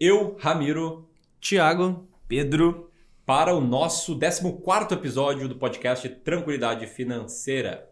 eu, Ramiro, Tiago, Pedro, para o nosso 14 episódio do podcast Tranquilidade Financeira.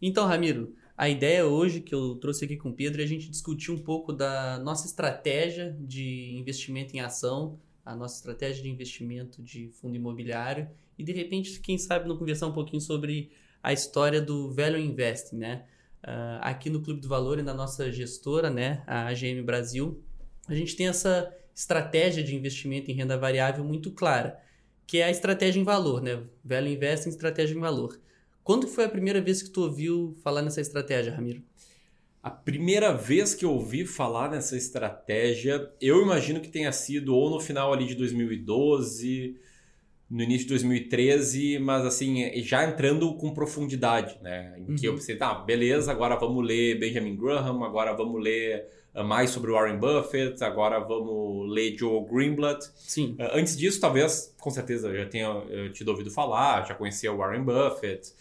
Então, Ramiro, a ideia hoje que eu trouxe aqui com o Pedro é a gente discutir um pouco da nossa estratégia de investimento em ação, a nossa estratégia de investimento de fundo imobiliário e, de repente, quem sabe, não conversar um pouquinho sobre a história do Value Investing, né? Uh, aqui no Clube do Valor e na nossa gestora, né, a AGM Brasil, a gente tem essa estratégia de investimento em renda variável muito clara, que é a estratégia em valor, né? Value Investing, estratégia em valor. Quando foi a primeira vez que tu ouviu falar nessa estratégia, Ramiro? A primeira vez que eu ouvi falar nessa estratégia, eu imagino que tenha sido ou no final ali de 2012, no início de 2013, mas assim, já entrando com profundidade, né? Em que eu uhum. pensei, tá, beleza, agora vamos ler Benjamin Graham, agora vamos ler uh, mais sobre Warren Buffett, agora vamos ler Joe Greenblatt. Sim. Uh, antes disso, talvez, com certeza, eu já tenha tido ouvido falar, já conhecia o Warren Buffett,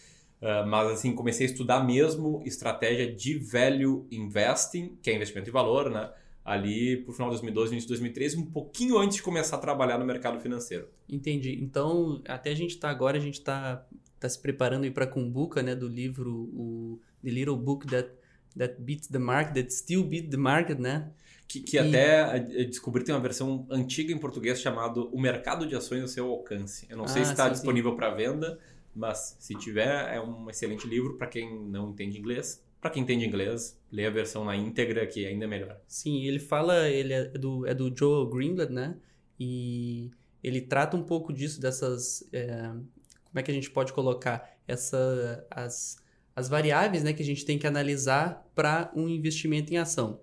uh, mas assim, comecei a estudar mesmo estratégia de value investing, que é investimento em valor, né? Ali por final de 2012, início de 2013, um pouquinho antes de começar a trabalhar no mercado financeiro. Entendi. Então, até a gente está agora, a gente está tá se preparando para a Kumbuka, né, do livro o The Little Book That That Beats the Market, That Still Beat the Market, né? Que, que e... até descobri tem uma versão antiga em português chamado O Mercado de Ações ao Seu Alcance. Eu não ah, sei se está disponível para venda, mas se tiver, é um excelente livro para quem não entende inglês para quem entende inglês, lê a versão na íntegra, que é ainda melhor. Sim, ele fala, ele é do, é do Joe Greenblatt, né? E ele trata um pouco disso, dessas. É, como é que a gente pode colocar? Essa, as, as variáveis né, que a gente tem que analisar para um investimento em ação.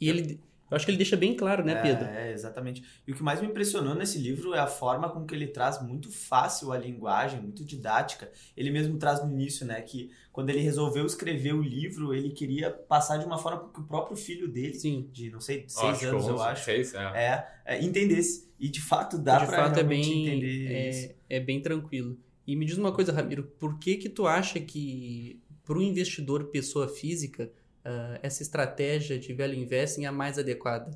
E ele eu acho que ele deixa bem claro, né, Pedro? É, exatamente. E o que mais me impressionou nesse livro é a forma com que ele traz muito fácil a linguagem, muito didática. Ele mesmo traz no início, né, que quando ele resolveu escrever o livro, ele queria passar de uma forma que o próprio filho dele, Sim. de não sei, seis acho anos, 11, eu acho, seis, é. É, é, entendesse. E de fato dá de pra fato é bem, entender é, isso. É bem tranquilo. E me diz uma coisa, Ramiro, por que que tu acha que para o investidor pessoa física uh, essa estratégia de velho investing é a mais adequada?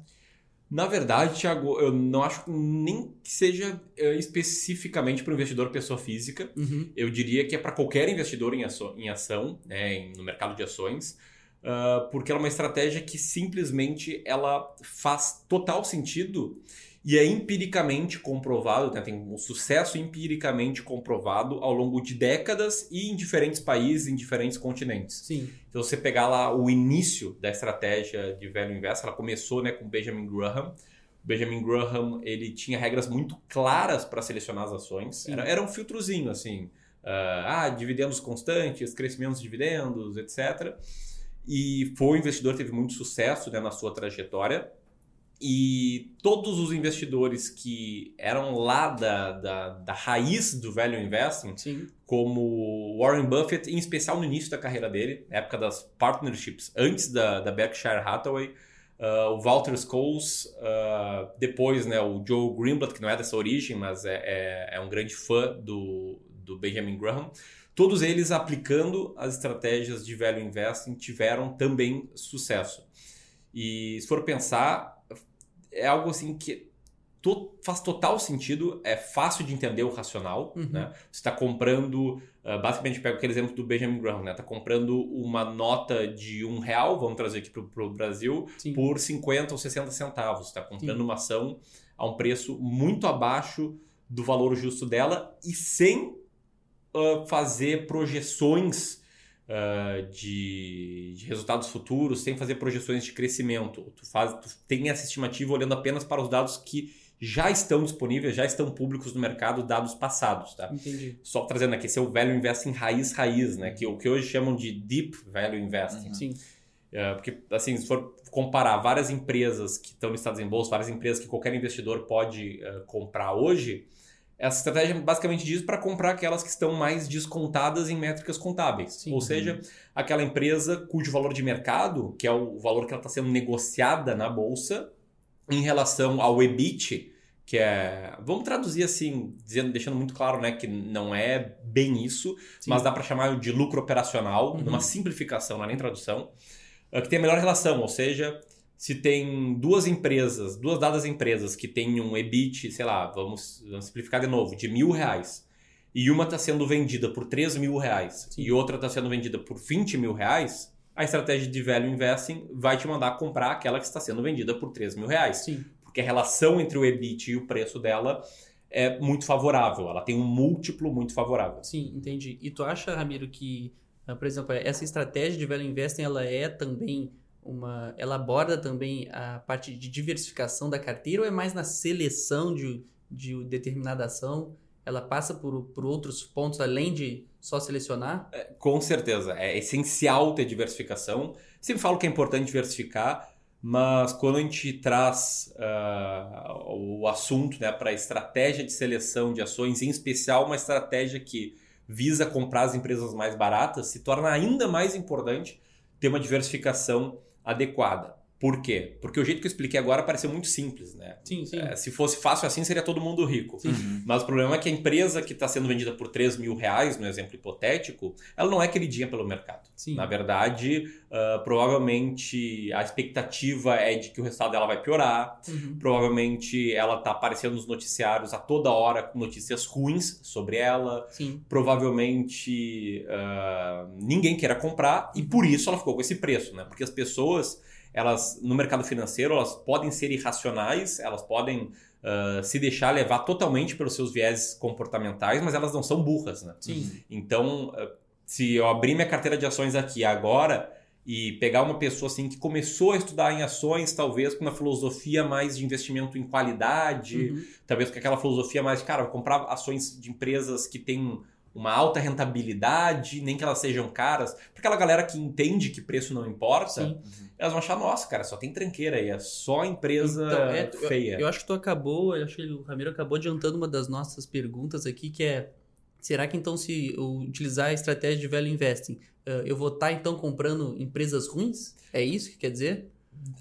Na verdade, Thiago, eu não acho nem que seja uh, especificamente para o investidor pessoa física. Uhum. Eu diria que é para qualquer investidor em, ação, em ação né, no mercado de ações, uh, porque ela é uma estratégia que simplesmente ela faz total sentido e é empiricamente comprovado, né, tem um sucesso empiricamente comprovado ao longo de décadas e em diferentes países, em diferentes continentes. Sim. Então, você pegar lá o início da estratégia de velho inverso, ela começou né, com Benjamin Graham. Benjamin Graham ele tinha regras muito claras para selecionar as ações. Era, era, um filtrozinho assim, uh, ah, dividendos constantes, crescimentos de dividendos, etc. E foi um investidor teve muito sucesso né, na sua trajetória. E todos os investidores que eram lá da, da, da raiz do value investing, Sim. como Warren Buffett, em especial no início da carreira dele, na época das partnerships, antes da, da Berkshire Hathaway, uh, o Walter Scholes, uh, depois né, o Joe Greenblatt, que não é dessa origem, mas é, é, é um grande fã do, do Benjamin Graham, todos eles aplicando as estratégias de value investing tiveram também sucesso. E se for pensar, é algo assim que to, faz total sentido, é fácil de entender o racional. Uhum. Né? Você está comprando, uh, basicamente, pega aquele exemplo do Benjamin Graham, né? Está comprando uma nota de um real, vamos trazer aqui para o Brasil, Sim. por 50 ou 60 centavos. Está comprando Sim. uma ação a um preço muito abaixo do valor justo dela e sem uh, fazer projeções uh, de, de, resultados futuros sem fazer projeções de crescimento. Tu, faz, tu tem essa estimativa olhando apenas para os dados que já estão disponíveis, já estão públicos no mercado, dados passados, tá? Entendi. Só trazendo aqui, esse é o Value Investing raiz raiz, né? Que o que hoje chamam de Deep Value Investing. Uhum. Sim. É, porque, assim, se for comparar várias empresas que estão listadas em bolsa, várias empresas que qualquer investidor pode uh, comprar hoje, essa estratégia basicamente diz para comprar aquelas que estão mais descontadas em métricas contábeis. Sim. Ou seja, aquela empresa cujo valor de mercado, que é o valor que ela está sendo negociada na bolsa, em relação ao EBIT, que é, vamos traduzir assim, dizendo, deixando muito claro, né, que não é bem isso, Sim. mas dá para chamar de lucro operacional, uhum. numa simplificação, não é nem tradução, é que tem a melhor relação, ou seja, se tem duas empresas, duas dadas empresas que têm um EBIT, sei lá, vamos, vamos simplificar de novo, de mil reais, e uma está sendo vendida por 3 mil reais Sim. e outra está sendo vendida por 20 mil reais, a estratégia de value investing vai te mandar comprar aquela que está sendo vendida por 3 mil reais. Sim porque a relação entre o EBIT e o preço dela é muito favorável, ela tem um múltiplo muito favorável. Sim, entendi. E tu acha, Ramiro, que, ah, por exemplo, essa estratégia de value investing, ela é também uma, ela aborda também a parte de diversificação da carteira ou é mais na seleção de, de determinada ação? Ela passa por, por outros pontos além de só selecionar? É, com certeza, é essencial ter diversificação. Sempre falo que é importante diversificar, mas quando a gente traz uh, o assunto né, para a estratégia de seleção de ações, em especial uma estratégia que visa comprar as empresas mais baratas, se torna ainda mais importante ter uma diversificação adequada. Por quê? Porque o jeito que eu expliquei agora pareceu muito simples, né? Sim, sim. É, se fosse fácil assim, seria todo mundo rico. Sim. Uhum. Mas o problema é que a empresa que está sendo vendida por 3 mil reais, no exemplo hipotético, ela não é queridinha pelo mercado. Sim. Na verdade, uh, provavelmente a expectativa é de que o resultado dela vai piorar. Uhum. Provavelmente ela está aparecendo nos noticiários a toda hora com notícias ruins sobre ela. Sim. Provavelmente uh, ninguém queira comprar e por isso ela ficou com esse preço, né? Porque as pessoas elas no mercado financeiro elas podem ser irracionais, elas podem uh, se deixar levar totalmente pelos seus viés comportamentais, mas elas não são burras, né? Sim. Então, uh, se eu abrir minha carteira de ações aqui agora e pegar uma pessoa assim que começou a estudar em ações, talvez com uma filosofia mais de investimento em qualidade, uhum. talvez com aquela filosofia mais, cara, vou comprar ações de empresas que têm uma alta rentabilidade, nem que elas sejam caras. Porque aquela galera que entende que preço não importa, Sim. elas vão achar, nossa, cara, só tem tranqueira aí, é só empresa então, é, feia. Eu, eu, acho que tu acabou, eu acho que o Ramiro acabou adiantando uma das nossas perguntas aqui, que é será que então se eu utilizar a estratégia de value investing, eu vou estar tá, então comprando empresas ruins? É isso que quer dizer?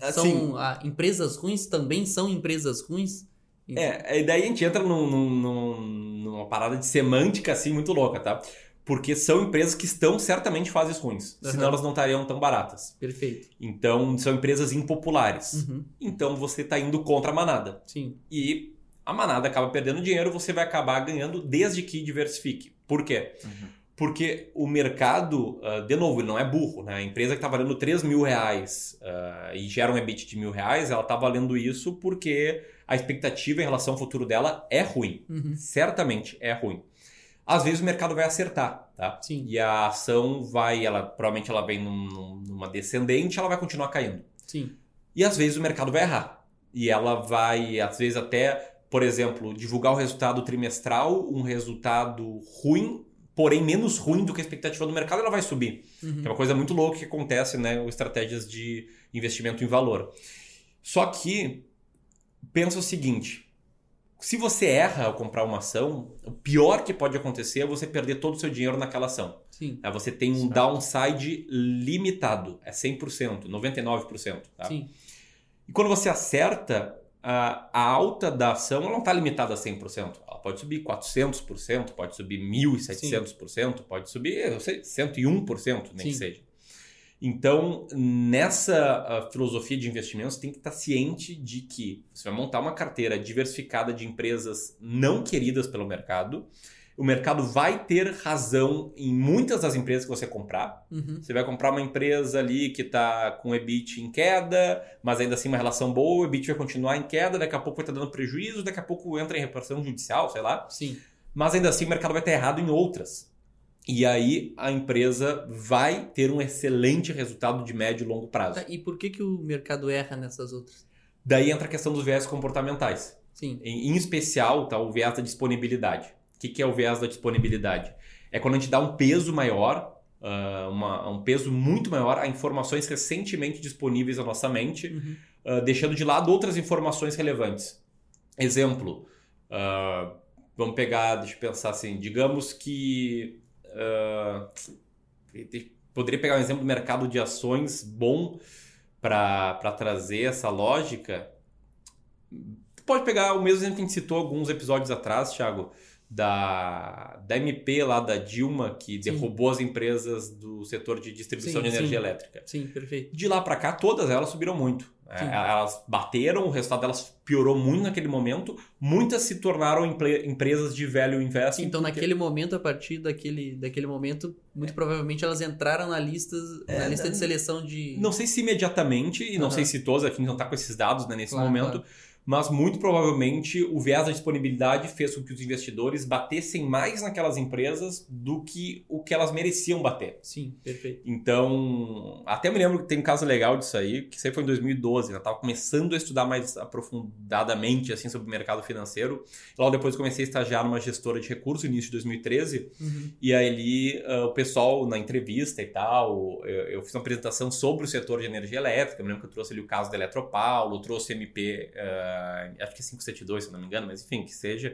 Assim, são, empresas ruins também são empresas ruins? É, e daí a gente entra num, num, numa parada de semântica assim muito louca, tá? Porque são empresas que estão certamente em fases ruins, uhum. senão elas não estariam tão baratas. Perfeito. Então, são empresas impopulares. Uhum. Então, você está indo contra a manada. Sim. E a manada acaba perdendo dinheiro, você vai acabar ganhando desde que diversifique. Por quê? Uhum. Porque o mercado, uh, de novo, ele não é burro. Né? A empresa que está valendo 3 mil reais uh, e gera um EBIT de mil reais, ela está valendo isso porque a expectativa em relação ao futuro dela é ruim. Uhum. Certamente é ruim. Às vezes o mercado vai acertar, tá? Sim. E a ação vai, ela provavelmente ela vem num, numa descendente, ela vai continuar caindo. Sim. E às vezes o mercado vai errar. E ela vai, às vezes até, por exemplo, divulgar o resultado trimestral, um resultado ruim, porém menos ruim do que a expectativa do mercado, ela vai subir. Uhum. É uma coisa muito louca que acontece, né, com estratégias de investimento em valor. Só que pensa o seguinte: se você erra ao comprar uma ação, o pior que pode acontecer é você perder todo o seu dinheiro naquela ação. Sim. É, você tem um Sim. downside limitado, é 100%, 99%. Tá? Sim. E quando você acerta, a, a alta da ação ela não está limitada a 100%. Pode subir 400%, pode subir 1.700%, pode subir eu sei, 101%, nem Sim. que seja. Então, nessa filosofia de investimentos, tem que estar ciente de que você vai montar uma carteira diversificada de empresas não queridas pelo mercado. O mercado vai ter razão em muitas das empresas que você comprar. Uhum. Você vai comprar uma empresa ali que está com EBIT em queda, mas ainda assim uma relação boa, o EBIT vai continuar em queda, daqui a pouco vai estar dando prejuízo, daqui a pouco entra em reparação judicial, sei lá. Sim. Mas ainda assim o mercado vai estar errado em outras. E aí a empresa vai ter um excelente resultado de médio e longo prazo. Tá, e por que, que o mercado erra nessas outras? Daí entra a questão dos viés comportamentais. Sim. Em, em especial, tá, o viés da disponibilidade. O que, que é o viés da disponibilidade? É quando a gente dá um peso maior uh, uma, um peso muito maior a informações recentemente disponíveis à nossa mente, Uhum. uh, deixando de lado outras informações relevantes. Exemplo, uh, vamos pegar, deixa eu pensar assim, digamos que. poderia pegar um exemplo do mercado de ações bom para trazer essa lógica. Pode pegar o mesmo exemplo que a gente citou alguns episódios atrás, Thiago, da, da MP lá da Dilma, que Sim. derrubou as empresas do setor de distribuição Sim, de energia sim. elétrica. Sim, perfeito. De lá para cá, todas elas subiram muito. É, elas bateram, o resultado delas piorou muito naquele momento. Muitas se tornaram empre- empresas de velho investing. Então, porque- naquele momento, a partir daquele, daquele momento, muito provavelmente elas entraram na lista, na lista de seleção de. Não sei se imediatamente, e não Aham. sei se todos aqui não estão com esses dados né, nesse Claro, momento, claro. Mas muito provavelmente o viés da disponibilidade fez com que os investidores batessem mais naquelas empresas do que o que elas mereciam bater. Sim, perfeito. Então, até me lembro que tem um caso legal disso aí, que isso aí foi em 2012, né? eu estava começando a estudar mais aprofundadamente assim, sobre o mercado financeiro. Logo depois comecei a estagiar numa gestora de recursos, início de 2013, Uhum. e aí ali ah, o pessoal na entrevista e tal, eu, eu fiz uma apresentação sobre o setor de energia elétrica. Eu me lembro que eu trouxe ali o caso da Eletropaulo, trouxe MP, ah, acho que é 572, se não me engano, mas enfim, que seja.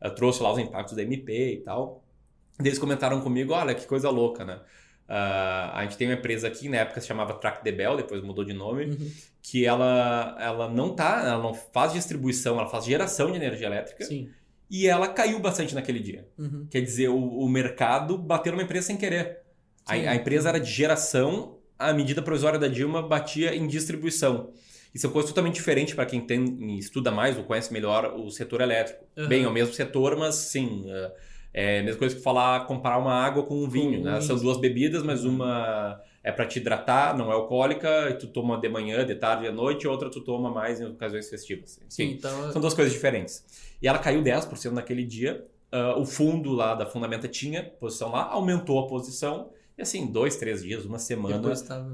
Eu trouxe lá os impactos da MP e tal. Daí Eles comentaram comigo: olha, que coisa louca, né? Ah, a gente tem uma empresa aqui, na época se chamava Track Debel, depois mudou de nome, Uhum. que ela, ela não tá, ela não faz distribuição, ela faz geração de energia elétrica Sim. e ela caiu bastante naquele dia. Uhum. Quer dizer, o, o mercado bateu numa empresa sem querer. A, a empresa era de geração, a medida provisória da Dilma batia em distribuição. Isso é uma coisa totalmente diferente para quem tem, estuda mais ou conhece melhor o setor elétrico. Uhum. Bem, é o mesmo setor, mas sim. é- É a mesma coisa que falar comparar uma água com um vinho. né? São duas bebidas, mas uma é para te hidratar, não é alcoólica, e tu toma de manhã, de tarde e à noite, e outra tu toma mais em ocasiões festivas. Enfim, então. são duas coisas diferentes. E ela caiu 10% naquele dia. Ah, o fundo lá da Fundamenta tinha posição lá, aumentou a posição. E assim, dois, três dias, uma semana,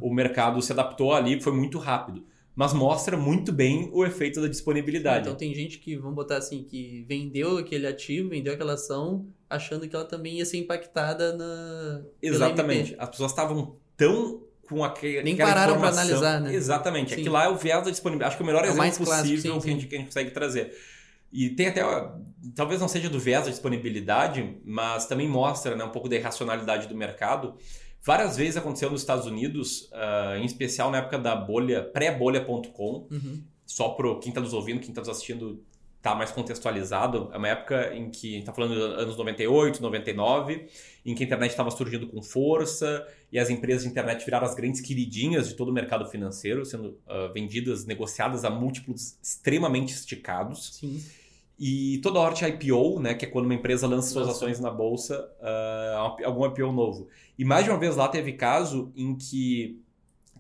o mercado se adaptou ali, foi muito rápido. Mas mostra muito bem o efeito da disponibilidade. Então tem gente que, vamos botar assim, que vendeu aquele ativo, vendeu aquela ação, achando que ela também ia ser impactada na. Exatamente. As pessoas estavam tão com aquele, Nem pararam informação. analisar, né? Exatamente. Sim. Lá é o viés da disponibilidade. Acho que é o melhor É exemplo mais clássico, possível sim, que, a gente, que a gente consegue trazer. E tem até, talvez não seja do viés da disponibilidade, mas também mostra né, um pouco da irracionalidade do mercado. Várias vezes aconteceu nos Estados Unidos, ah, em especial na época da bolha, pré-bolha.com, Uhum. só para quem está nos ouvindo, quem está nos assistindo, tá mais contextualizado. É uma época em que, a gente está falando dos anos 98, 99, em que a internet estava surgindo com força e as empresas de internet viraram as grandes queridinhas de todo o mercado financeiro, sendo ah, vendidas, negociadas a múltiplos extremamente esticados. Sim. E toda hora tinha IPO, né, que é quando uma empresa lança suas ações na bolsa, ah, algum IPO novo. E mais de uma vez lá teve caso em que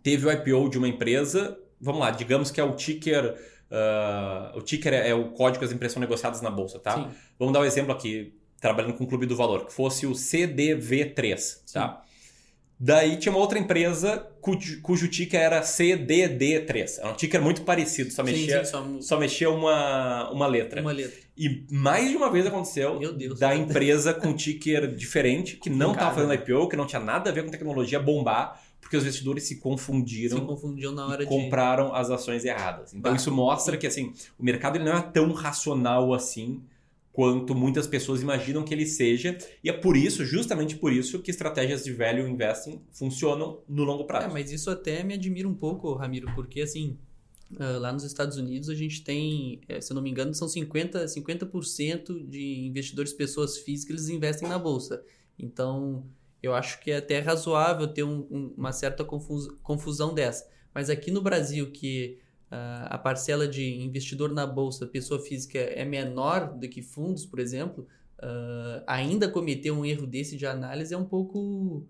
teve o IPO de uma empresa, vamos lá, digamos que é o ticker, ah, o ticker é, é o código que as empresas negociadas na bolsa, tá? Sim. Vamos dar um exemplo aqui, trabalhando com o Clube do Valor, que fosse o CDV3, tá? Daí tinha uma outra empresa cujo, cujo ticker era CDD3. Era um ticker muito parecido, só Sim, mexia, sim, só mu- só mexia uma, uma letra. uma letra. E mais de uma vez aconteceu Deus. da empresa com ticker diferente, que não estava fazendo IPO, que não tinha nada a ver com tecnologia, bombar, porque os investidores se Se confundiram confundiu na hora e de. compraram as ações erradas. Então Bah. isso mostra que assim, o mercado ele não é tão racional assim quanto muitas pessoas imaginam que ele seja, e é por isso, justamente por isso, que estratégias de value investing funcionam no longo prazo. É, mas isso até me admira um pouco, Ramiro, porque assim, ah, lá nos Estados Unidos a gente tem, eh, se eu não me engano, são 50%, 50 de investidores pessoas físicas eles investem na bolsa. Então, eu acho que é até razoável ter um- um- uma certa confus- confusão dessa. Mas aqui no Brasil, que a parcela de investidor na bolsa, pessoa física, é menor do que fundos, por exemplo, ah, ainda cometer um erro desse de análise é um pouco.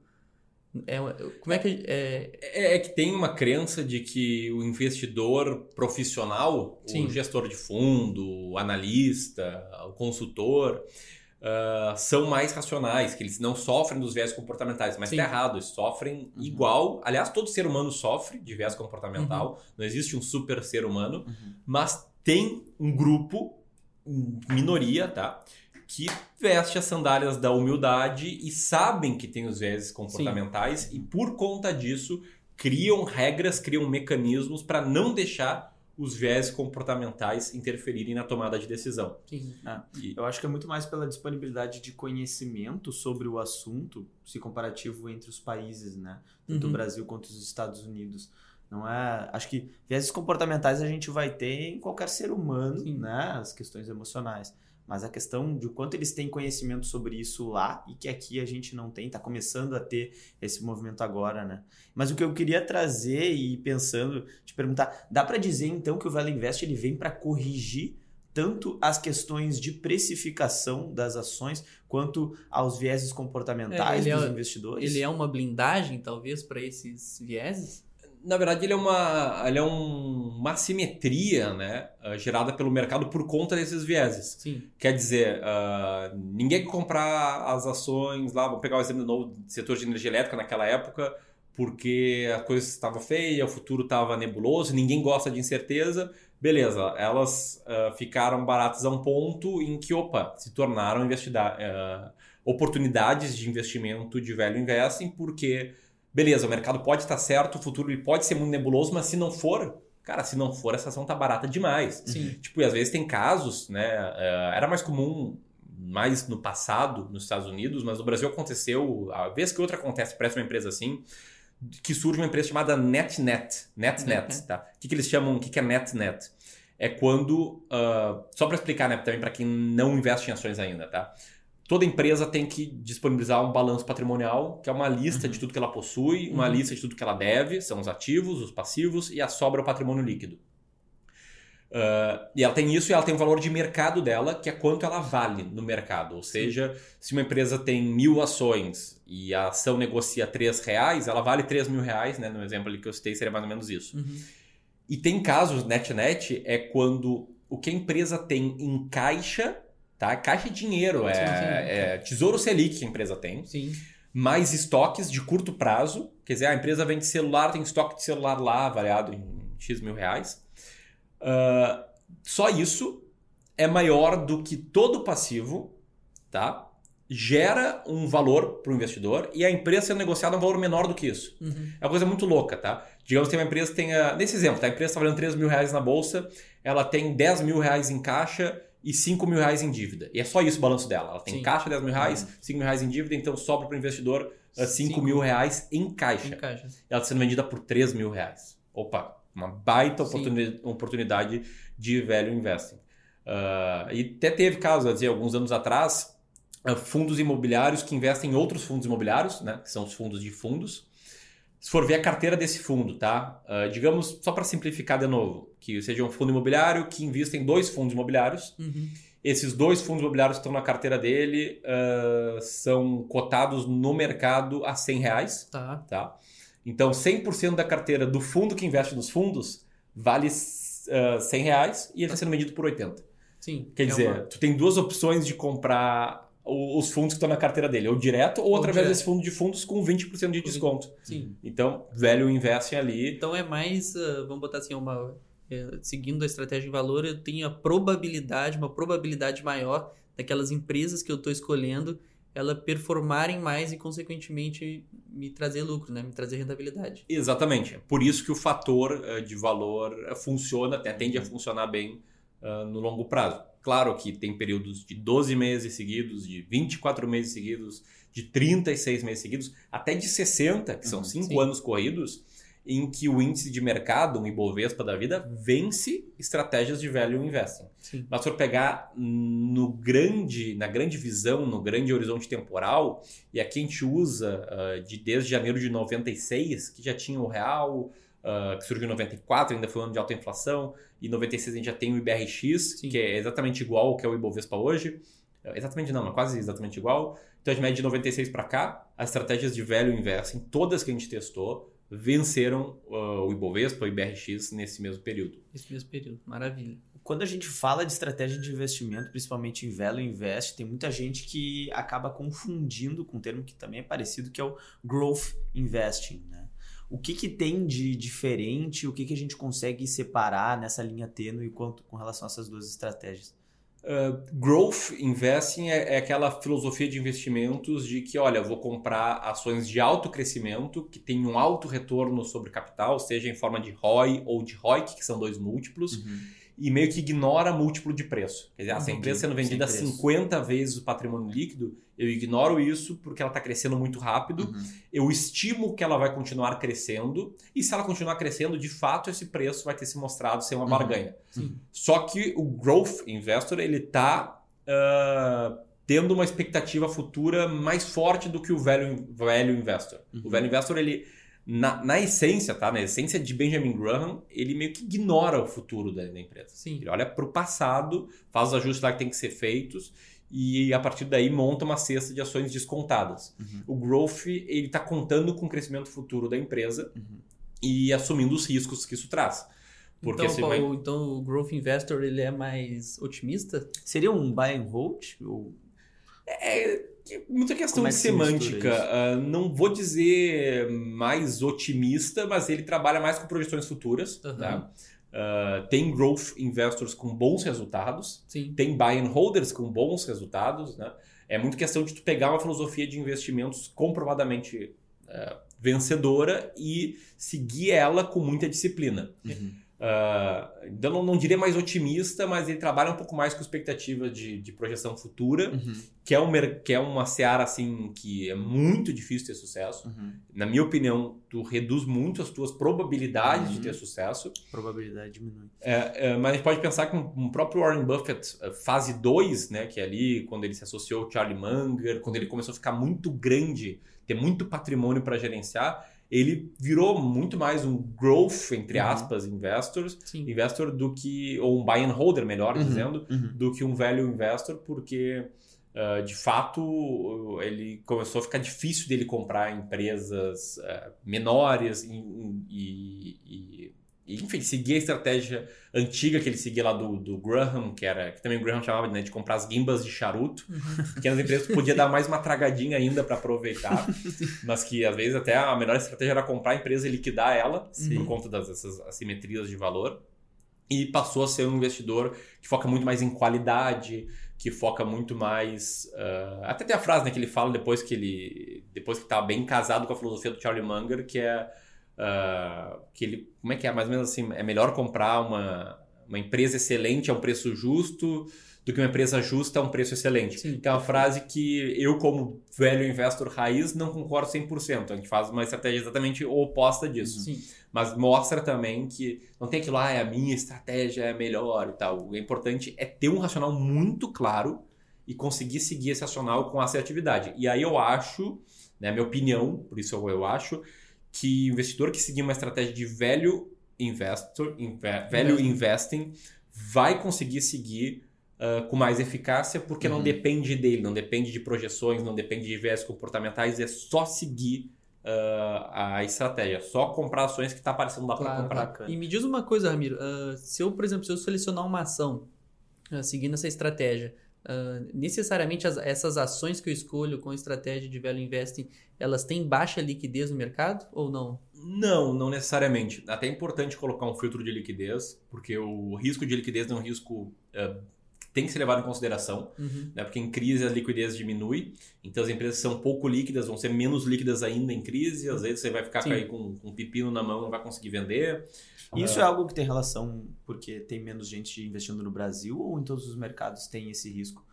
É, como é que. É, É, é que tem uma crença de que o investidor profissional, Sim. o gestor de fundo, o analista, o consultor, ah, são mais racionais, que eles não sofrem dos viés comportamentais. Mas Sim. tá errado, eles sofrem igual. Aliás, todo ser humano sofre de viés comportamental. Não existe um super ser humano. Uhum. Mas tem um grupo, minoria, tá? que veste as sandálias da humildade e sabem que tem os vieses comportamentais e por conta disso criam regras, criam mecanismos para não deixar os viés comportamentais interferirem na tomada de decisão. Sim. E- Eu acho que é muito mais pela disponibilidade de conhecimento sobre o assunto, se comparativo entre os países, né? Tanto Uhum. o Brasil quanto os Estados Unidos. Não é. Acho que viéses comportamentais a gente vai ter em qualquer ser humano, Sim. né? As questões emocionais. Mas a questão de quanto eles têm conhecimento sobre isso lá e que aqui a gente não tem, tá começando a ter esse movimento agora, né? Mas o que eu queria trazer e pensando, te perguntar, dá para dizer então que o Value Invest ele vem para corrigir tanto as questões de precificação das ações quanto aos vieses comportamentais É, dos é- investidores? Ele é uma blindagem, talvez, para esses vieses? Na verdade, ele é uma, ele é um- uma assimetria né, ah, gerada pelo mercado por conta desses vieses. Sim. Quer dizer, ah, ninguém quer comprar as ações lá, vou pegar o exemplo novo do setor de energia elétrica naquela época, porque a coisa estava feia, o futuro estava nebuloso, ninguém gosta de incerteza. Beleza, elas ah, ficaram baratas a um ponto em que, opa, se tornaram ah, oportunidades de investimento de velho investing, porque, beleza, o mercado pode estar certo, o futuro ele pode ser muito nebuloso, mas se não for, cara, se não for, essa ação tá barata demais. Sim. Tipo, e às vezes tem casos, né? eh, era mais comum mais no passado nos Estados Unidos, mas no Brasil aconteceu, a vez que outra acontece, parece uma empresa assim, que surge uma empresa chamada NetNet. NetNet, NetNet. tá? O que, que eles chamam, o que, que é NetNet? É quando, ah, só para explicar, né, também para quem não investe em ações ainda, tá? Toda empresa tem que disponibilizar um balanço patrimonial, que é uma lista de tudo que ela possui, uma Uhum. lista de tudo que ela deve, são os ativos, os passivos e a sobra é o patrimônio líquido. Ah, e ela tem isso e ela tem o valor de mercado dela, que é quanto ela vale no mercado. Ou seja, se uma empresa tem mil ações e a ação negocia três reais, ela vale três mil reais, né? No exemplo ali que eu citei seria mais ou menos isso. Uhum. E tem casos, net-net, é quando o que a empresa tem em caixa, tá? Caixa de dinheiro, é, Sim, sim. é tesouro Selic que a empresa tem, Sim. mais estoques de curto prazo, quer dizer, a empresa vende celular, tem estoque de celular lá avaliado em X mil reais. Ah, só isso é maior do que todo o passivo, tá? Gera um valor para o investidor e a empresa sendo negociada um valor menor do que isso. Uhum. É uma coisa muito louca, tá? Digamos que uma empresa tenha. Nesse exemplo, tá? a empresa está valendo 3 mil reais na bolsa, ela tem 10 mil reais em caixa e 5 mil reais em dívida. E é só isso o balanço dela. Ela tem Sim. caixa 10 mil reais, 5 mil reais em dívida, então sobra para o investidor uh, 5 Cinco. mil reais em caixa. Em caixa. Ela está sendo vendida por 3 mil reais. Opa, uma baita Sim. oportuni- oportunidade de velho investing. Uh, e até teve casos, dizer, alguns anos atrás, uh, fundos imobiliários que investem em outros fundos imobiliários, né, que são os fundos de fundos. Se for ver a carteira desse fundo, tá? Uh, digamos, só para simplificar de novo, que seja um fundo imobiliário que invista em dois fundos imobiliários. Uhum. Esses dois fundos imobiliários que estão na carteira dele uh, são cotados no mercado a 100 reais Tá. tá? Então, 100% da carteira do fundo que investe nos fundos vale uh, 100 reais e ele está sendo vendido por 80. Sim. Quer É dizer, uma- tu tem duas opções de comprar os fundos que estão na carteira dele, ou direto ou, Ou através direto. desse fundo de fundos com 20% de desconto. Sim. Então, velho investe ali. Então é mais, ah, vamos botar assim, uma eh, seguindo a estratégia em valor, eu tenho a probabilidade, uma probabilidade maior daquelas empresas que eu estou escolhendo, ela performarem mais e consequentemente me trazer lucro, né? Me trazer rentabilidade. Exatamente. É por isso que o fator uh, de valor uh, funciona, até tende a funcionar bem uh, no longo prazo. Claro que tem períodos de 12 meses seguidos, de 24 meses seguidos, de 36 meses seguidos, até de 60, que são Uhum, 5 sim. anos corridos, em que o índice de mercado, um Ibovespa da vida, vence estratégias de value investing. Sim. Mas se for pegar no grande, na grande visão, no grande horizonte temporal, e aqui a gente usa ah, de desde janeiro de 96, que já tinha o real, ah, que surgiu em 94, ainda foi um ano de alta inflação, e em 96 a gente já tem o IBRX, Sim. que é exatamente igual ao que é o Ibovespa hoje. Ah, Exatamente não, mas quase exatamente igual. Então a gente mede de 96 para cá, as estratégias de value investing, todas que a gente testou, venceram ah, o Ibovespa, o IBRX nesse mesmo período. Esse mesmo período. Maravilha. Quando a gente fala de estratégia de investimento, principalmente em Value Invest, tem muita gente que acaba confundindo com um termo que também é parecido, que é o Growth Investing. Né? O que, que tem de diferente? O que, que a gente consegue separar nessa linha tênue quanto, com relação a essas duas estratégias? Uh, growth investing é, é, aquela filosofia de investimentos de que, olha, eu vou comprar ações de alto crescimento que tem um alto retorno sobre capital, seja em forma de ROI ou de ROIC, que são dois múltiplos. Uhum e meio que ignora múltiplo de preço. Quer dizer, essa uhum. empresa sendo vendida 50 vezes o patrimônio líquido, eu ignoro isso porque ela está crescendo muito rápido, uhum. eu estimo que ela vai continuar crescendo, e se ela continuar crescendo, de fato, esse preço vai ter se mostrado ser uma uhum. barganha. Só que o growth investor, ele está uh, ah, tendo uma expectativa futura mais forte do que o velho, velho investor. O velho investor, ele na, na essência, tá? Na essência de Benjamin Graham, ele meio que ignora o futuro da, da empresa. Sim. Ele olha para o passado, faz os ajustes lá que tem que ser feitos e a partir daí monta uma cesta de ações descontadas. Uhum. O growth ele está contando com o crescimento futuro da empresa uhum. e assumindo os riscos que isso traz. Porque então, vai... então o growth investor ele é mais otimista? Seria um buy and hold? Ou... É, muita questão é que de semântica. Uh, não vou dizer mais otimista, mas ele trabalha mais com projeções futuras. Uhum. Tá? Uh, tem growth investors com bons resultados, Sim. tem buy and holders com bons resultados. Né? É muito questão de tu pegar uma filosofia de investimentos comprovadamente uh, vencedora e seguir ela com muita disciplina. Uhum. Uh, então não, não, diria mais otimista, mas ele trabalha um pouco mais com expectativa de, de projeção futura, uhum. que, é um, que é uma seara assim que é muito difícil ter sucesso. Uhum. Na minha opinião, tu reduz muito as tuas probabilidades uhum. de ter sucesso. Probabilidade diminui. É, é, mas a gente pode pensar que um, um próprio Warren Buffett, eh, fase 2, né, que é ali quando ele se associou ao Charlie Munger, quando ele começou a ficar muito grande, ter muito patrimônio para gerenciar, ele virou muito mais um growth, entre uhum. aspas, investors, investor do que, ou um buy and holder, melhor uhum. dizendo, uhum. do que um value investor, porque uh, de fato ele começou a ficar difícil dele comprar empresas uh, menores e, e, e e, enfim, seguir a estratégia antiga que ele seguia lá do, do Graham, que era que também o Graham chamava né, de comprar as gimbas de charuto, uhum. pequenas empresas podia dar mais uma tragadinha ainda para aproveitar, mas que às vezes até a melhor estratégia era comprar a empresa e liquidar ela Sim. por conta dessas assimetrias de valor. E passou a ser um investidor que foca muito mais em qualidade, que foca muito mais. Uh, até tem a frase né, que ele fala depois que ele. Depois que estava bem casado com a filosofia do Charlie Munger, que é Uh, que ele, como é que é? Mais ou menos assim, é melhor comprar uma, uma empresa excelente a um preço justo do que uma empresa justa a um preço excelente. Sim. Que é uma frase que eu, como velho investor raiz, não concordo 100%. A gente faz uma estratégia exatamente oposta disso. Sim. Mas mostra também que não tem aquilo, ah, é a minha estratégia é melhor e tal. O importante é ter um racional muito claro e conseguir seguir esse racional com assertividade. E aí eu acho, né, minha opinião, por isso eu, eu acho, que o investidor que seguir uma estratégia de velho investor, inve, velho investing, vai conseguir seguir uh, com mais eficácia, porque uhum. não depende dele, não depende de projeções, não depende de viés comportamentais, é só seguir uh, a estratégia, só comprar ações que está aparecendo lá claro, para comprar. E me diz uma coisa, Ramiro, uh, se eu, por exemplo, se eu selecionar uma ação seguindo essa estratégia, Uh, necessariamente as, essas ações que eu escolho com estratégia de value investing, elas têm baixa liquidez no mercado ou não? Não, não necessariamente. Até é importante colocar um filtro de liquidez, porque o risco de liquidez é um risco uh, tem que ser levado em consideração, uhum. né? porque em crise a liquidez diminui, então as empresas são pouco líquidas vão ser menos líquidas ainda em crise, às vezes você vai ficar aí com, com um pepino na mão não vai conseguir vender. Isso é algo que tem relação porque tem menos gente investindo no Brasil ou em todos os mercados tem esse risco?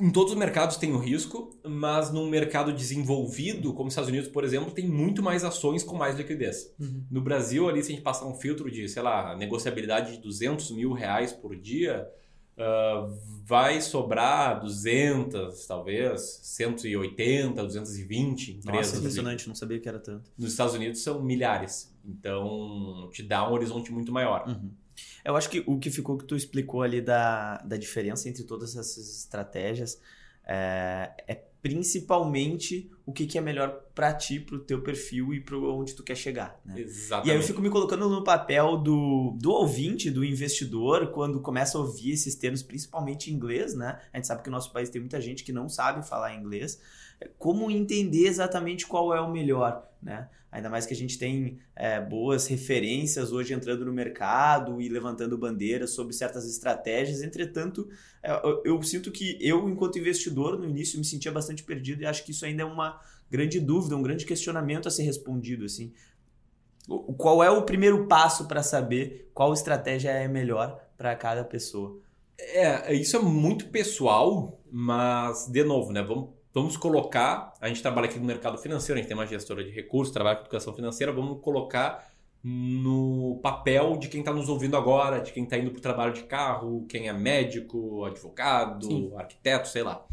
Em todos os mercados tem o risco, mas num mercado desenvolvido, como os Estados Unidos, por exemplo, tem muito mais ações com mais liquidez. Uhum. No Brasil, ali, se a gente passar um filtro de, sei lá, negociabilidade de 200 mil reais por dia, uh, vai sobrar 200, talvez, 180, 220 empresas. Nossa, impressionante, não sabia que era tanto. Nos Estados Unidos são milhares. Então, te dá um horizonte muito maior. Uhum. Eu acho que o que ficou que tu explicou ali da, da diferença entre todas essas estratégias é, é principalmente o que, que é melhor para ti, pro teu perfil e para onde tu quer chegar. Né? Exatamente. E aí eu fico me colocando no papel do, do ouvinte, do investidor, quando começa a ouvir esses termos, principalmente em inglês, né? A gente sabe que o nosso país tem muita gente que não sabe falar inglês. Como entender exatamente qual é o melhor, né? Ainda mais que a gente tem é, boas referências hoje entrando no mercado e levantando bandeiras sobre certas estratégias. Entretanto, é, eu, eu sinto que eu, enquanto investidor, no início me sentia bastante perdido e acho que isso ainda é uma grande dúvida, um grande questionamento a ser respondido. assim. Qual é o primeiro passo para saber qual estratégia é melhor para cada pessoa? É, isso é muito pessoal, mas, de novo, né? Vamos vamos colocar, a gente trabalha aqui no mercado financeiro, a gente tem uma gestora de recursos, trabalha com educação financeira, vamos colocar no papel de quem está nos ouvindo agora, de quem está indo para o trabalho de carro, quem é médico, advogado, Sim. arquiteto, sei lá.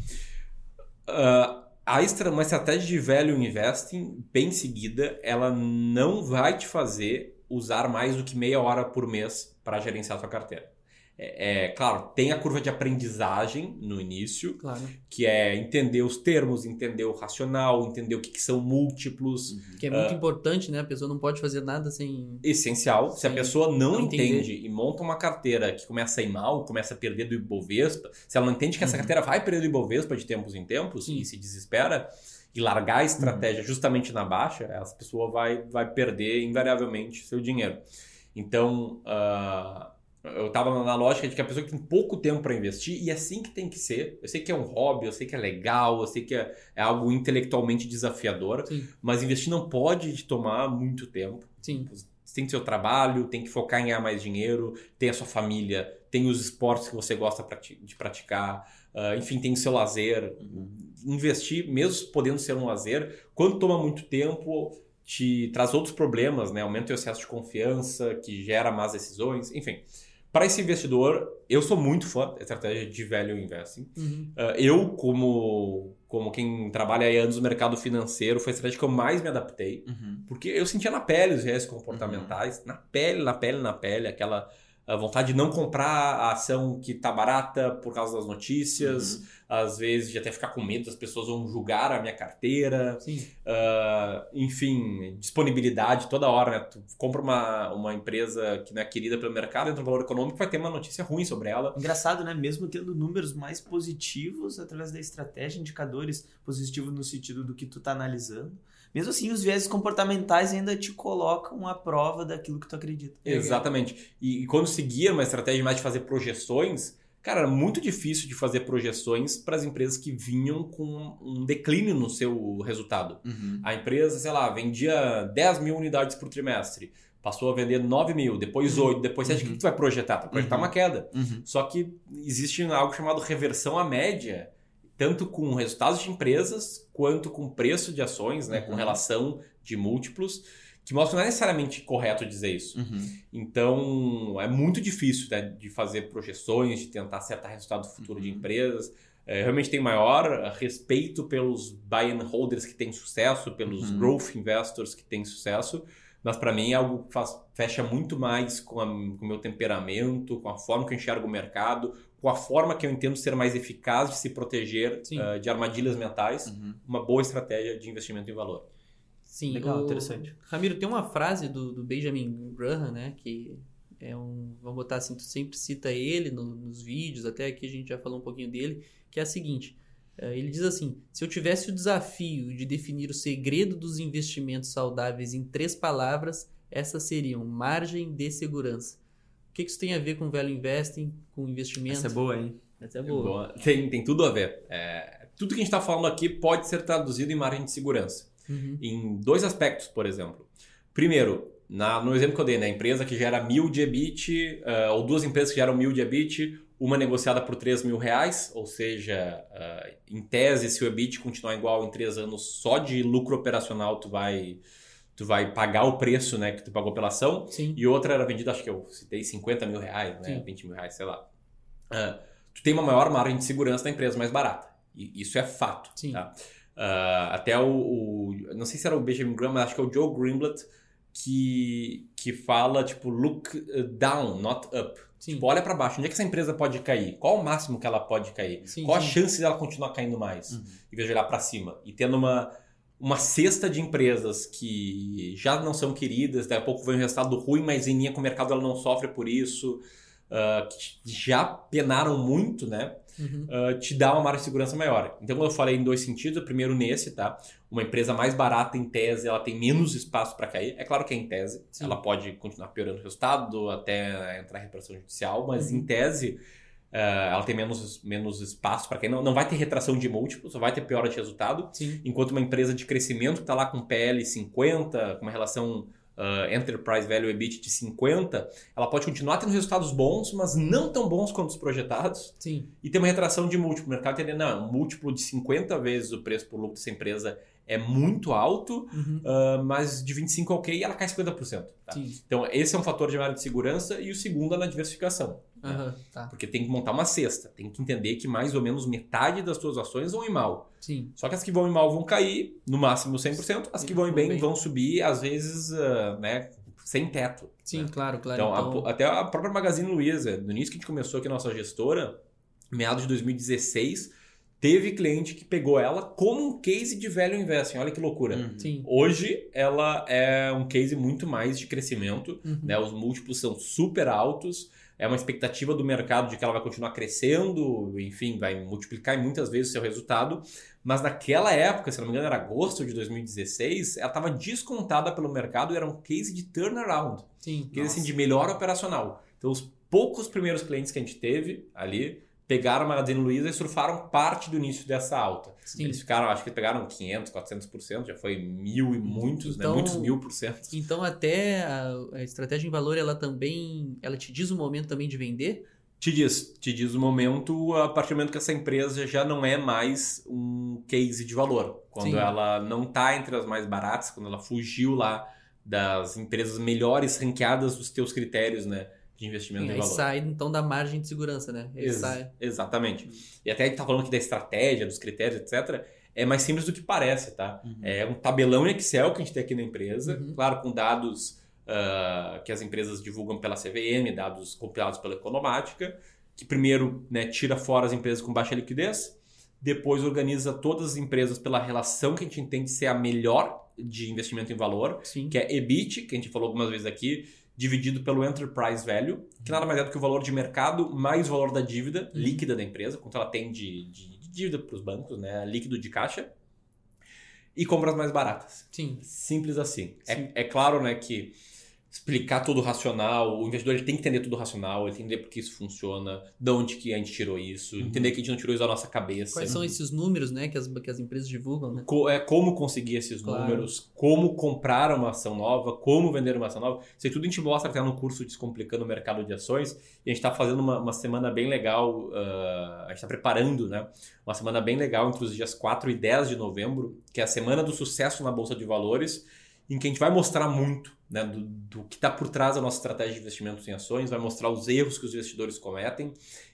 Uh, a extra, uma estratégia de value investing bem seguida, ela não vai te fazer usar mais do que meia hora por mês para gerenciar a sua carteira. É, é, claro, tem a curva de aprendizagem no início, claro. que é entender os termos, entender o racional, entender o que, que são múltiplos. Uhum. Que é muito uh, importante, né? A pessoa não pode fazer nada sem. Essencial. Sem se a pessoa não, não entende e monta uma carteira que começa a ir mal, começa a perder do Ibovespa, se ela não entende que essa uhum. carteira vai perder do Ibovespa de tempos em tempos Sim. e se desespera e largar a estratégia uhum. justamente na baixa, essa pessoa vai, vai perder invariavelmente seu dinheiro. Então. Uh, eu estava na lógica de que a pessoa tem pouco tempo para investir e é assim que tem que ser. Eu sei que é um hobby, eu sei que é legal, eu sei que é, é algo intelectualmente desafiador, Sim. mas investir não pode te tomar muito tempo. Sim. Você tem seu trabalho, tem que focar em ganhar mais dinheiro, tem a sua família, tem os esportes que você gosta de praticar, uh, enfim, tem o seu lazer. Uhum. Investir, mesmo podendo ser um lazer, quando toma muito tempo, te traz outros problemas, né? Aumenta o excesso de confiança, que gera más decisões, enfim. Para esse investidor, eu sou muito fã da estratégia de value investing. Uhum. Uh, eu, como, como quem trabalha há anos no mercado financeiro, foi a estratégia que eu mais me adaptei. Uhum. Porque eu sentia na pele os viés comportamentais, uhum. na pele, na pele, na pele, aquela a vontade de não comprar a ação que está barata por causa das notícias, uhum. às vezes de até ficar com medo das pessoas vão julgar a minha carteira, uh, enfim, disponibilidade toda hora, né? Tu compra uma, uma empresa que não é querida pelo mercado, entra no valor econômico, vai ter uma notícia ruim sobre ela. Engraçado, né? Mesmo tendo números mais positivos através da estratégia, indicadores positivos no sentido do que tu está analisando, mesmo assim, os viéses comportamentais ainda te colocam à prova daquilo que tu acredita. Exatamente. E, e quando seguia uma estratégia mais de fazer projeções, cara, era muito difícil de fazer projeções para as empresas que vinham com um declínio no seu resultado. Uhum. A empresa, sei lá, vendia 10 mil unidades por trimestre passou a vender 9 mil, depois 8, uhum. depois 7, uhum. o que tu vai projetar? Tu vai projetar uhum. uma queda. Uhum. Só que existe algo chamado reversão à média, tanto com resultados de empresas quanto com preço de ações, né, uhum. com relação de múltiplos, que mostra que não é necessariamente correto dizer isso. Uhum. Então, é muito difícil né, de fazer projeções, de tentar acertar resultado futuro uhum. de empresas. É, realmente tem maior respeito pelos buy and holders que têm sucesso, pelos uhum. growth investors que têm sucesso, mas para mim é algo que faz, fecha muito mais com, a, com o meu temperamento, com a forma que eu enxergo o mercado, com a forma que eu entendo ser mais eficaz de se proteger uh, de armadilhas mentais, uhum. uma boa estratégia de investimento em valor. Sim, legal, o... interessante. Ramiro, tem uma frase do, do, Benjamin Graham, né, que é um, vamos botar assim, tu sempre cita ele no, nos vídeos, até aqui a gente já falou um pouquinho dele, que é a seguinte, eh, ele diz assim: se eu tivesse o desafio de definir o segredo dos investimentos saudáveis em três palavras, essas seriam margem de segurança que, que isso tem a ver com velho investing, com investimento? Essa é boa, hein? Essa é boa. É boa. Tem, tem tudo a ver. É, tudo que a gente está falando aqui pode ser traduzido em margem de segurança. Uhum. Em dois aspectos, por exemplo. Primeiro, na, no exemplo que eu dei, né? empresa que gera mil de EBIT, uh, ou duas empresas que geram mil de EBIT, uma negociada por 3 mil reais, ou seja, uh, em tese, se o EBIT continuar igual em três anos, só de lucro operacional tu vai tu vai pagar o preço né, que tu pagou pela ação. Sim. E outra era vendida, acho que eu citei 50 mil reais, né, 20 mil reais, sei lá. Uh, tu tem uma maior margem de segurança da empresa mais barata. E isso é fato. Sim. Tá? Uh, até o, o, Não sei se era o Benjamin Graham, mas acho que é o Joe Greenblatt que, que fala, tipo, look down, not up. Sim. Tipo, olha para baixo. Onde é que essa empresa pode cair? Qual o máximo que ela pode cair? Sim, Qual sim. a chance dela continuar caindo mais? Uhum. Em vez de olhar para cima. E tendo uma uma cesta de empresas que já não são queridas, daqui a pouco vem um resultado ruim, mas em linha com o mercado ela não sofre por isso, uh, que já penaram muito, né? Uhum. Uh, te dá uma margem de segurança maior. Então, eu falei em dois sentidos. Primeiro, nesse, tá? Uma empresa mais barata, em tese, ela tem menos espaço para cair. É claro que é em tese. Sim. Ela pode continuar piorando o resultado até entrar em reparação judicial, mas uhum. em tese Uh, ela tem menos, menos espaço para quem não, não vai ter retração de múltiplos, só vai ter piora de resultado. Sim. Enquanto uma empresa de crescimento que está lá com PL 50, com uma relação uh, Enterprise Value EBIT de 50, ela pode continuar tendo resultados bons, mas não tão bons quanto os projetados. Sim. E ter uma retração de múltiplo. O mercado entender, não, um múltiplo de 50 vezes o preço por lucro dessa empresa é muito alto, uhum. uh, mas de 25 é ok ela cai 50%. Tá? Então, esse é um fator de de segurança e o segundo é na diversificação. Uhum, tá. Porque tem que montar uma cesta, tem que entender que mais ou menos metade das suas ações vão ir mal. Sim. Só que as que vão ir mal vão cair, no máximo 100%, as que vão ir bem, bem. vão subir, às vezes, uh, né, sem teto. Sim, né? claro, claro. Então, então... A, até a própria Magazine Luiza, no início que a gente começou aqui, nossa gestora, meados de 2016 Teve cliente que pegou ela como um case de value investing. Olha que loucura. Uhum. Hoje ela é um case muito mais de crescimento. Uhum. Né? Os múltiplos são super altos. É uma expectativa do mercado de que ela vai continuar crescendo, enfim, vai multiplicar muitas vezes o seu resultado. Mas naquela época, se não me engano, era agosto de 2016, ela estava descontada pelo mercado e era um case de turnaround. Sim. Case assim, de melhor operacional. Então, os poucos primeiros clientes que a gente teve ali pegaram a Magazine Luiza e surfaram parte do início dessa alta. Sim. Eles ficaram, acho que pegaram 500, 400%, já foi mil e muitos, né? então, né? muitos mil por cento. Então até a, a, estratégia em valor, ela também, ela te diz o momento também de vender? Te diz, te diz o momento a partir do momento que essa empresa já não é mais um case de valor. Quando Sim. ela não está entre as mais baratas, quando ela fugiu lá das empresas melhores ranqueadas dos teus critérios, né? De investimento Sim, em valor. Aí sai então da margem de segurança, né? Ex sai... Exatamente. E até a gente tá falando aqui da estratégia, dos critérios, etc. É mais simples do que parece, tá? Uhum. É um tabelão em Excel que a gente tem aqui na empresa, uhum. claro, com dados uh, que as empresas divulgam pela CVM, dados compilados pela Economática, que primeiro né, tira fora as empresas com baixa liquidez, depois organiza todas as empresas pela relação que a gente entende ser a melhor de investimento em valor, Sim. que é EBIT, que a gente falou algumas vezes aqui, dividido pelo enterprise value, que nada mais é do que o valor de mercado mais o valor da dívida uhum. líquida da empresa, quanto ela tem de, de, de dívida para os bancos, né, líquido de caixa, e compras mais baratas. Sim. Simples assim. É, Sim. É, é claro né, que explicar tudo racional. O investidor ele tem que entender tudo racional, ele tem que entender por que isso funciona, de onde que a gente tirou isso, uhum. entender que a gente não tirou isso da nossa cabeça. Quais são esses números né, que, as, que as empresas divulgam? Né? Co é, como conseguir esses claro. números, como comprar uma ação nova, como vender uma ação nova. Isso tudo a gente mostra até no curso Descomplicando o Mercado de Ações. E a gente está fazendo uma, uma, semana bem legal, uh, a gente está preparando né, uma semana bem legal entre os dias 4 e 10 de novembro, que é a Semana do Sucesso na Bolsa de Valores em que a gente vai mostrar muito né, do, do que está por trás da nossa estratégia de investimentos em ações, vai mostrar os erros que os investidores cometem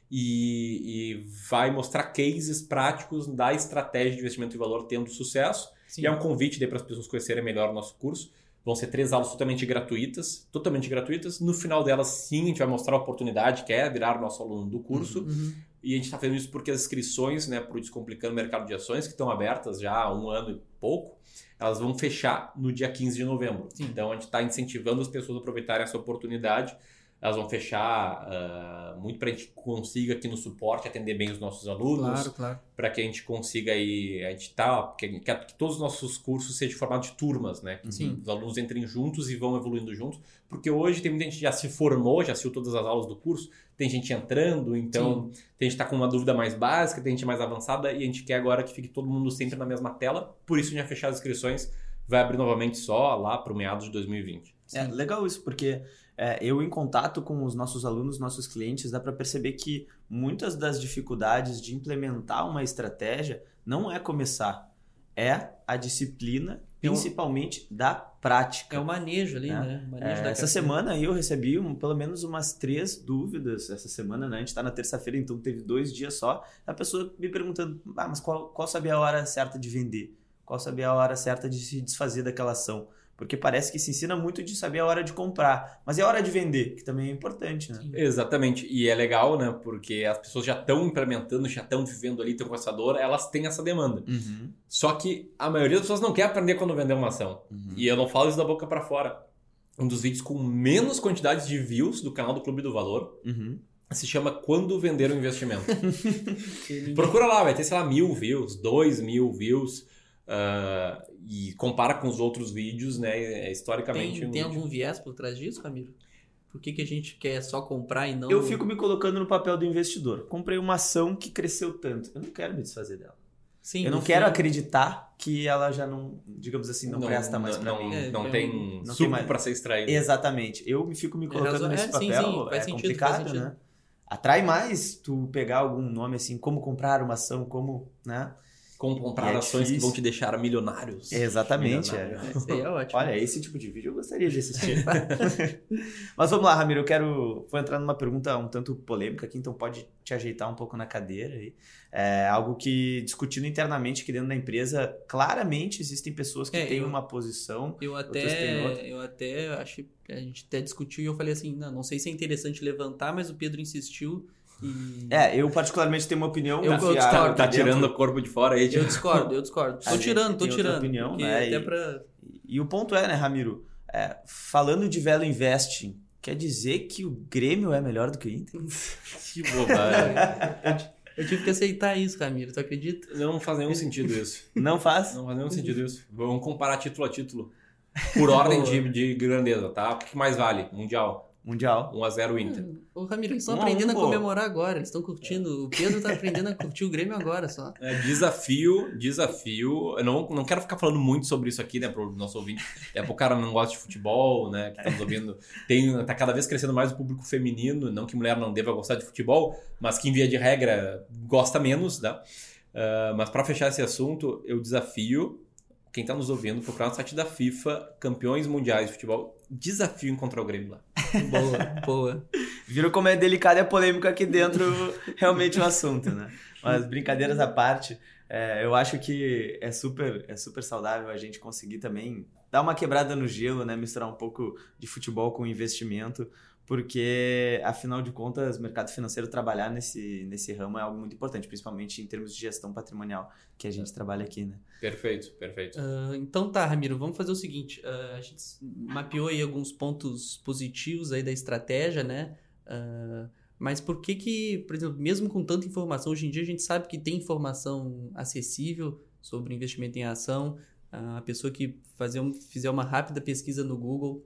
e, e vai mostrar cases práticos da estratégia de investimento em valor tendo sucesso. Sim. E é um convite para as pessoas conhecerem melhor o nosso curso. Vão ser três aulas totalmente gratuitas, totalmente gratuitas. No final delas, sim, a gente vai mostrar a oportunidade que é virar nosso aluno do curso. Uhum. E a gente está fazendo isso porque as inscrições né, para o Descomplicando o Mercado de Ações, que estão abertas já há um ano e pouco, elas vão fechar no dia 15 de novembro. Sim. Então a gente está incentivando as pessoas a aproveitarem essa oportunidade elas vão fechar uh, muito para a gente consiga aqui no suporte atender bem os nossos alunos, claro, claro. para que a gente consiga aí, a gente tá, que, que, que, todos os nossos cursos sejam formados de turmas, né? Que Sim. os alunos entrem juntos e vão evoluindo juntos, porque hoje tem muita gente que já se formou, já assistiu todas as aulas do curso, tem gente entrando, então Sim. tem gente que está com uma dúvida mais básica, tem gente mais avançada e a gente quer agora que fique todo mundo sempre na mesma tela, por isso a gente vai fechar as inscrições, vai abrir novamente só lá para o meados de 2020. É legal isso, porque é, eu em contato com os nossos alunos, nossos clientes, dá para perceber que muitas das dificuldades de implementar uma estratégia não é começar, é a disciplina, principalmente da prática. É o manejo ali, né? né? Manejo é, essa semana eu recebi um, pelo menos umas três dúvidas. Essa semana, né? A gente está na terça-feira, então teve dois dias só. A pessoa me perguntando, ah, mas qual, qual sabia a hora certa de vender? Qual sabia a hora certa de se desfazer daquela ação? Porque parece que se ensina muito de saber a hora de comprar, mas é a hora de vender, que também é importante, né? Exatamente. E é legal, né? Porque as pessoas já estão implementando, já estão vivendo ali, tem um conversador, elas têm essa demanda. Uhum. Só que a maioria das pessoas não quer aprender quando vender uma ação. Uhum. E eu não falo isso da boca para fora. Um dos vídeos com menos quantidade de views do canal do Clube do Valor Uhum. se chama Quando Vender um Investimento. Procura lá, vai ter, sei lá, mil views, dois mil views. Ah, e compara com os outros vídeos, né? É historicamente. Tem, tem algum viés por trás disso, Ramiro? Por que, que a gente quer só comprar e não. Eu fico me colocando no papel do investidor. Comprei uma ação que cresceu tanto. Eu não quero me desfazer dela. Sim, Eu não quero fim- acreditar que ela já não, digamos assim, não, presta mais não, mim. É, Não é, tem não tem mais. para ser extraído. Exatamente. Eu me fico me colocando razão- nesse é, sim, papel. sim, faz é sentido, complicado, né? Atrai mais tu pegar algum nome assim, como comprar uma ação, como, né? Como comprar é ações que difícil. vão te deixar milionários. Exatamente. é. Milionário. Esse aí é ótimo. Olha, esse tipo de vídeo eu gostaria de assistir. Mas vamos lá, Ramiro, eu quero. Vou entrar numa pergunta um tanto polêmica aqui, então pode te ajeitar um pouco na cadeira aí. É algo que, discutindo internamente aqui dentro da empresa, claramente existem pessoas que É, têm eu- uma posição. Eu até, eu até acho que a gente até discutiu e eu falei assim, não, não sei se é interessante levantar, mas o Pedro insistiu e É, eu particularmente tenho uma opinião. Eu- eu discordo, Tá dentro. tirando o corpo de fora aí, eu tipo. discordo, eu discordo. Tô tirando, tô tirando. opinião, né, até e- pra... E o ponto é, né, Ramiro? É, falando de Velo Investing, quer dizer que o Grêmio é melhor do que o Inter? Que bobagem. Eu tive que aceitar isso, Ramiro, tu acredita? Não faz nenhum sentido isso. Não faz? Não faz nenhum sentido isso. Vamos comparar título a título. Por ordem de, de grandeza, tá? O que mais vale? Mundial. Mundial. 1x0 Inter. Ô, Ramiro, eles estão Um a um, aprendendo a pô. comemorar agora, eles estão curtindo. O Pedro tá aprendendo a curtir o Grêmio agora só. É, desafio, desafio. Eu não, não quero ficar falando muito sobre isso aqui, né, pro nosso ouvinte. É pro cara não gosta de futebol, né, que tá nos ouvindo. Tem, tá cada vez crescendo mais o público feminino. Não que mulher não deva gostar de futebol, mas que, em via de regra, gosta menos, né? Ah, mas para fechar esse assunto, eu desafio quem tá nos ouvindo procurar no site da FIFA, campeões mundiais de futebol. Desafio encontrar o Grêmio lá. Boa, boa. Viram como é delicado e é polêmico aqui dentro realmente o assunto, né? Mas brincadeiras à parte, é, eu acho que é super, é super saudável a gente conseguir também dar uma quebrada no gelo, né? Misturar um pouco de futebol com investimento, porque afinal de contas, mercado financeiro trabalhar nesse, nesse ramo é algo muito importante, principalmente em termos de gestão patrimonial que a gente trabalha aqui, né? Perfeito, perfeito. Ah, então tá, Ramiro, vamos fazer o seguinte. ah, a gente mapeou aí alguns pontos positivos aí da estratégia, né? Ah, mas por que que, por exemplo, mesmo com tanta informação, hoje em dia a gente sabe que tem informação acessível sobre investimento em ação. A pessoa que fazer um- fizer uma rápida pesquisa no Google,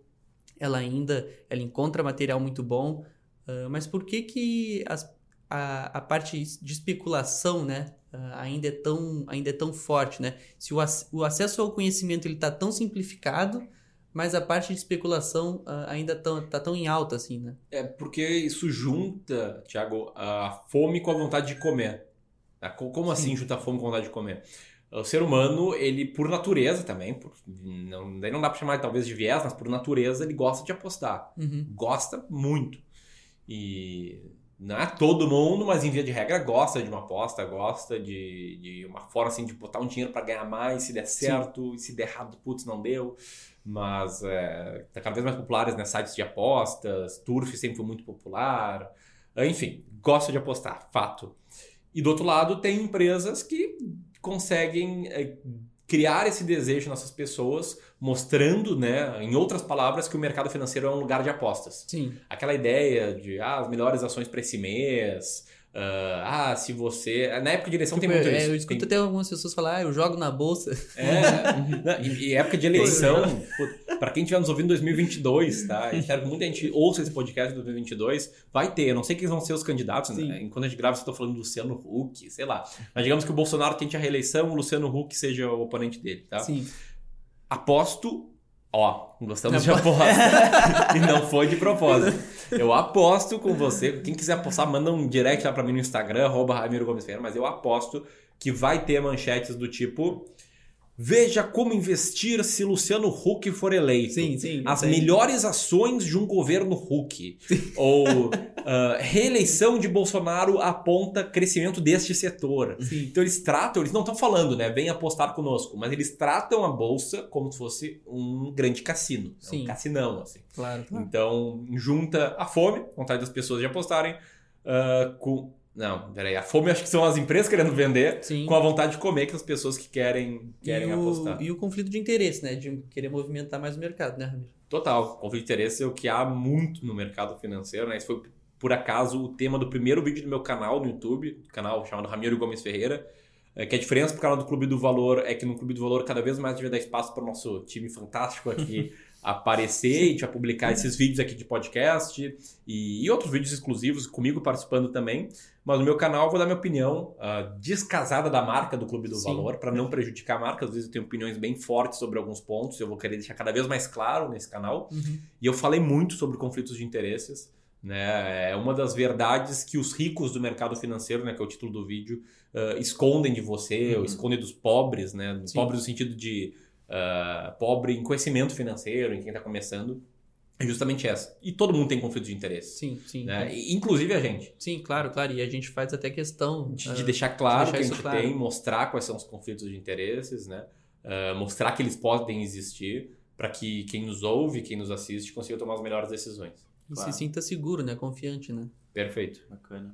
ela ainda ela encontra material muito bom. Ah, mas por que que as- a, a parte de especulação, né? ah, ainda é tão ainda é tão forte, né? Se o, ac- o acesso ao conhecimento ele tá tão simplificado, mas a parte de especulação ah, ainda tão, tá tão em alta assim, né? É porque isso junta, Thiago, a fome com a vontade de comer. Co- Como assim junta a fome com a vontade de comer? O ser humano, ele, por natureza também, por, não, daí não dá pra chamar talvez de viés, mas por natureza ele gosta de apostar. Uhum. Gosta muito. E não é todo mundo, mas em via de regra gosta de uma aposta, gosta de, de uma forma assim de botar um dinheiro pra ganhar mais, se der certo, e se der errado, putz, não deu. Mas é, tá cada vez mais populares, né? Sites de apostas, Turf sempre foi muito popular. Enfim, gosta de apostar, fato. E do outro lado, tem empresas que conseguem é, criar esse desejo nessas pessoas, mostrando, né, em outras palavras, que o mercado financeiro é um lugar de apostas Sim. aquela ideia de ah, as melhores ações para esse mês. Ah, ah, se você. Na época de eleição Tipo, tem muito é, isso. eu escuto Tem- até algumas pessoas falar, ah, eu jogo na bolsa. É, não, e, e época de eleição, para quem estiver nos ouvindo em 2022, tá? Eu espero que muita gente ouça esse podcast de 2022. Vai ter, eu não sei quem vão ser os candidatos, né? Enquanto a gente grava, eu estou falando do Luciano Huck, sei lá. Mas digamos que o Bolsonaro tente a reeleição, o Luciano Huck seja o oponente dele, tá? Sim. Aposto. Ó, gostamos de aposta. e não foi de propósito. Eu aposto com você. Quem quiser apostar, manda um direct lá pra mim no Instagram, arroba Ramiro Gomes Ferreira, mas eu aposto que vai ter manchetes do tipo. Veja como investir se Luciano Huck for eleito. Sim, sim. As sim. melhores ações de um governo Huck. Ou ah, reeleição de Bolsonaro aponta crescimento deste setor. Sim. Então eles tratam, eles não estão falando, né? Vem apostar conosco, mas eles tratam a bolsa como se fosse um grande cassino. É Sim. Um cassinão, assim. Claro, claro. Então, junta a fome, vontade das pessoas de apostarem, ah, com. Não, peraí. A fome acho que são as empresas querendo vender, Sim. com a vontade de comer que as pessoas que querem, querem e, o, apostar. e o conflito de interesse, né? De querer movimentar mais o mercado, né, Ramiro? Total. Conflito de interesse é o que há muito no mercado financeiro, né? Esse foi, por acaso, o tema do primeiro vídeo do meu canal no YouTube, canal chamado Ramiro Gomes Ferreira. É que a diferença pro canal do Clube do Valor é que no Clube do Valor cada vez mais devia dar espaço para o nosso time fantástico aqui aparecer e a gente vai publicar esses vídeos aqui de podcast e, e outros vídeos exclusivos comigo participando também. Mas no meu canal eu vou dar minha opinião ah, descasada da marca do Clube do Sim. Valor para não prejudicar a marca. Às vezes eu tenho opiniões bem fortes sobre alguns pontos, eu vou querer deixar cada vez mais claro nesse canal. E eu falei muito sobre conflitos de interesses. Né? É uma das verdades que os ricos do mercado financeiro, né, que é o título do vídeo, ah, escondem de você, Uhum. ou escondem dos pobres, né? Sim. Pobres no sentido de ah, pobre em conhecimento financeiro, em quem está começando. É justamente essa. E todo mundo tem conflito de interesse. Sim, sim. Né? E, Inclusive a gente. Sim, claro, claro. E a gente faz até questão. De, ah, de deixar claro deixar que a gente claro. tem, mostrar quais são os conflitos de interesses, né? Ah, mostrar que eles podem existir para que quem nos ouve, quem nos assiste, consiga tomar as melhores decisões. e Claro. se sinta seguro, né? Confiante, né? Perfeito. Bacana.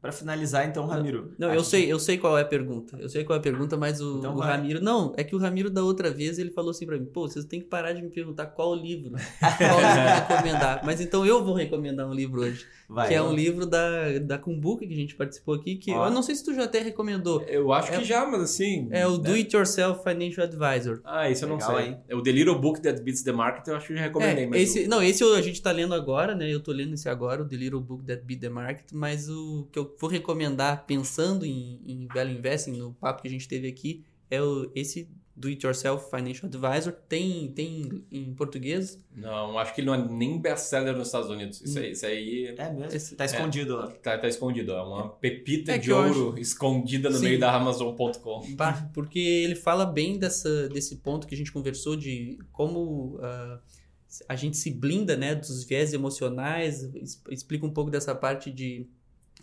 Pra finalizar, então, Ramiro. Não, acho eu sei, que- eu sei qual é a pergunta. Eu sei qual é a pergunta, mas o, Então o. Ramiro. Não, é que o Ramiro da outra vez ele falou assim pra mim: pô, vocês têm que parar de me perguntar qual livro. Qual livro recomendar. Mas então eu vou recomendar um livro hoje. Vai, que é um livro da, da Kumbuka que a gente participou aqui. Que Ó. eu não sei se tu já até recomendou. Eu acho É- que já, mas assim. É o né? Do It Yourself Financial Advisor. Ah, isso eu não Legal, sei. hein? É o The Little Book That Beats the Market, eu acho que eu já recomendei. É, mas esse, o- Não, esse a gente tá lendo agora, né? Eu tô lendo esse agora, o The Little Book That Beat the Market, mas o que eu vou recomendar, pensando em, em Value Investing, no papo que a gente teve aqui, é o, esse Do It Yourself Financial Advisor. Tem, tem em português? Não, acho que ele não é nem best-seller nos Estados Unidos. Isso aí, isso aí É mesmo? Esse- tá escondido lá. tá, tá escondido. É uma pepita É de ouro escondida no Sim. meio da Amazon.com. Porque ele fala bem dessa, desse ponto que a gente conversou de como ah, a gente se blinda né, dos viés emocionais, explica um pouco dessa parte de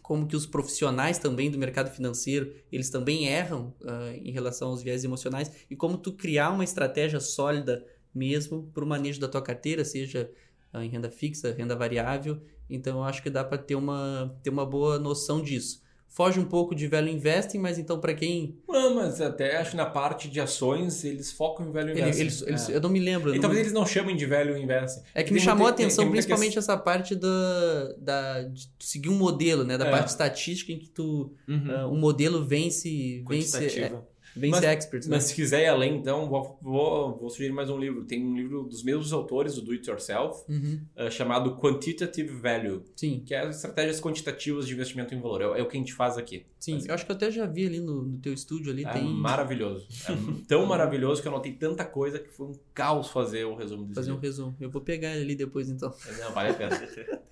como que os profissionais também do mercado financeiro, eles também erram ah, em relação aos viés emocionais e como tu criar uma estratégia sólida mesmo para o manejo da tua carteira, seja ah, em renda fixa, renda variável. Então eu acho que dá para ter uma, ter uma boa noção disso. Foge um pouco de value investing, mas então para quem Não, mas até acho que na parte de ações eles focam em velho investing. eles, eles- É. eu não me lembro. E talvez me- eles não chamem de velho investing. É que Tem me chamou muita- a tem- atenção tem muita principalmente essa parte da, da, de seguir um modelo, né? Da É. parte estatística em que tu, Uhum. ah, um modelo vence, vence, é, vence Mas- experts, né? Mas se quiser ir além, então, vou, vou, vou sugerir mais um livro. Tem um livro dos mesmos autores, do Do It Yourself, Uhum, eh, chamado Quantitative Value, Sim, que é as estratégias quantitativas de investimento em valor. É, é o que a gente faz aqui. sim. Eu acho que eu até já vi ali no, no teu estúdio ali, É tem maravilhoso. É tão maravilhoso que eu anotei tanta coisa que foi um caos fazer o resumo desse fazer um livro. resumo. Eu vou pegar ele ali depois então. Não, vale a pena.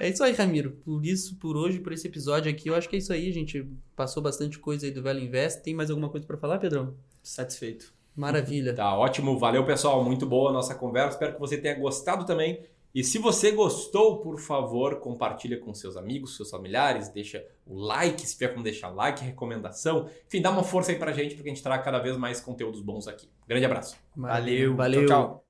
É isso aí, Ramiro. Por isso, por hoje, por esse episódio aqui, eu acho que é isso aí. Gente passou bastante coisa aí do Value Invest. Tem mais alguma coisa pra falar, Pedrão? Satisfeito. Maravilha. Tá ótimo, valeu pessoal, muito boa a nossa conversa. Espero que você tenha gostado também. E se você gostou, por favor, compartilha com seus amigos, seus familiares, deixa o like, se tiver como deixar like, recomendação. Enfim, dá uma força aí pra gente, porque a gente traga cada vez mais conteúdos bons aqui. Grande abraço. Valeu. Valeu. Tchau, tchau.